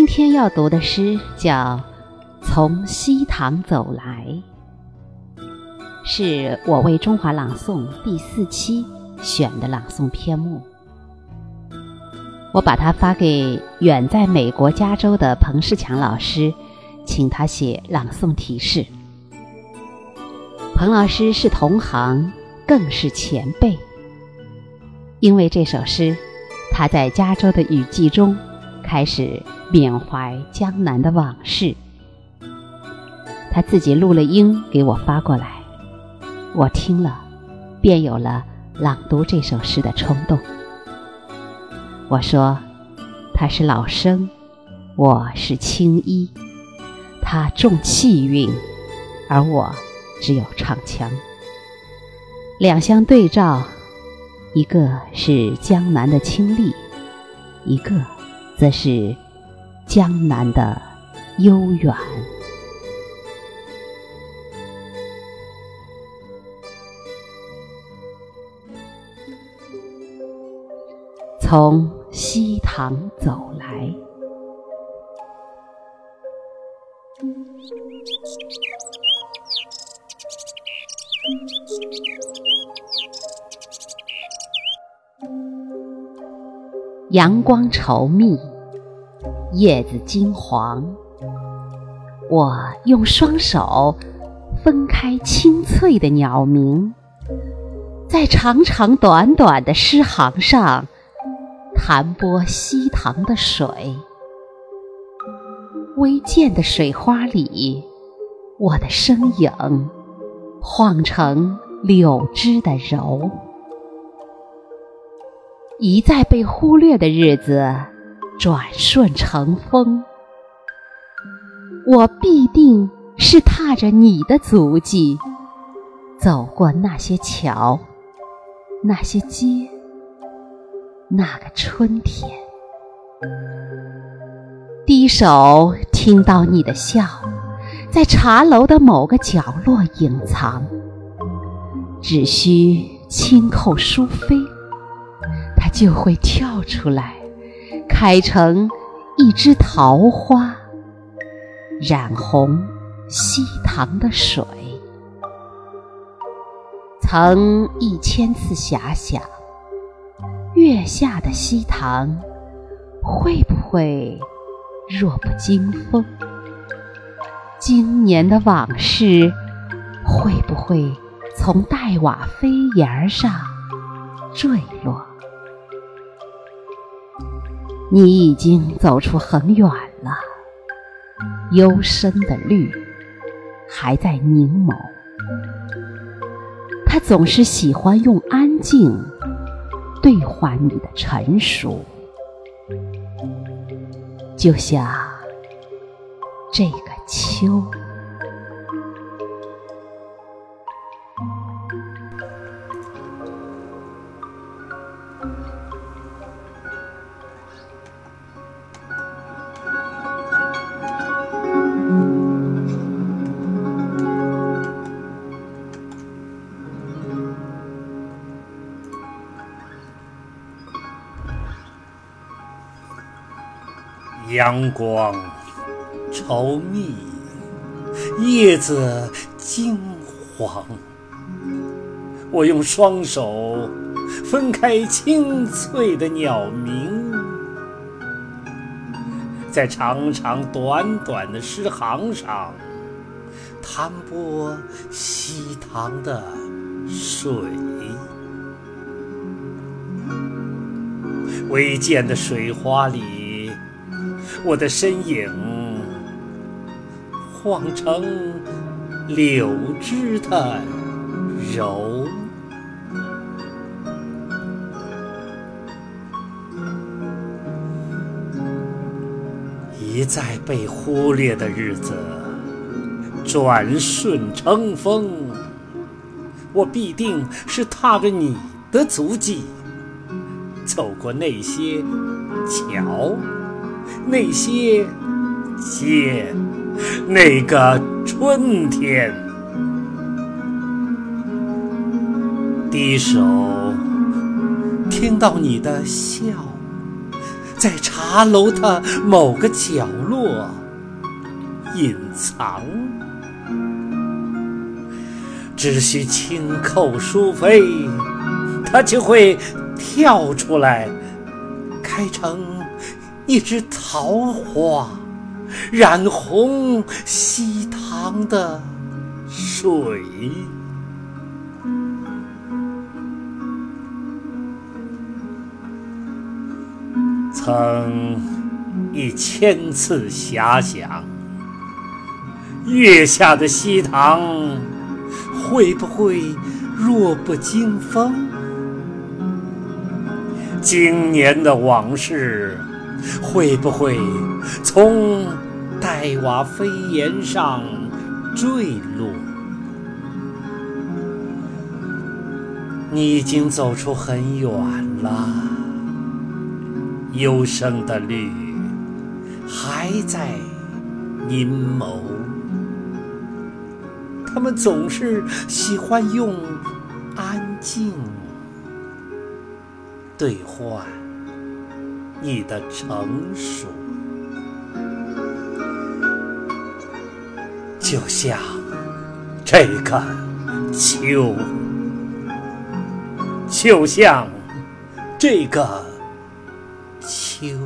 今天要读的诗叫《从西塘走来》，是我为中华朗诵第四期选的朗诵篇目。我把它发给远在美国加州的彭世强老师，请他写朗诵提示。彭老师是同行，更是前辈。因为这首诗，他在加州的雨季中开始缅怀江南的往事。他自己录了音给我发过来，我听了，便有了朗读这首诗的冲动。我说，他是老生，我是青衣，他重气韵，而我只有唱腔，两相对照。一个是江南的清丽，一个则是江南的悠远。从西塘走来。阳光稠密，叶子金黄。我用双手分开清脆的鸟鸣，在长长短短的诗行上弹拨溪塘的水。微溅的水花里，我的身影晃成柳枝的柔。一再被忽略的日子，转瞬成风。我必定是踏着你的足迹，走过那些桥，那些街，那个春天。低首听到你的笑，在茶楼的某个角落隐藏，只需轻扣书扉。就会跳出来，开成一枝桃花，染红西塘的水。曾一千次遐想，月下的西塘会不会弱不禁风？今年的往事会不会从黛瓦飞檐上坠落？你已经走出很远了，幽深的绿还在凝眸。他总是喜欢用安静兑换你的成熟，就像这个秋。阳光稠密，叶子金黄。我用双手分开清脆的鸟鸣，在长长短短的诗行上弹拨溪塘的水。微见的水花里。我的身影晃成柳枝的柔，一再被忽略的日子，转瞬成风。我必定是踏着你的足迹，走过那些桥。那些街，那个春天，低首听到你的笑，在茶楼的某个角落隐藏。只需轻叩书扉，它就会跳出来，开成一枝桃花，染红西塘的水。曾一千次遐想，月下的西塘会不会弱不禁风？经年的往事会不会从黛瓦飞檐上坠落？你已经走出很远了。幽深的绿还在阴谋，他们总是喜欢用安静兑换你的成熟，就像这个秋，就像这个。秋。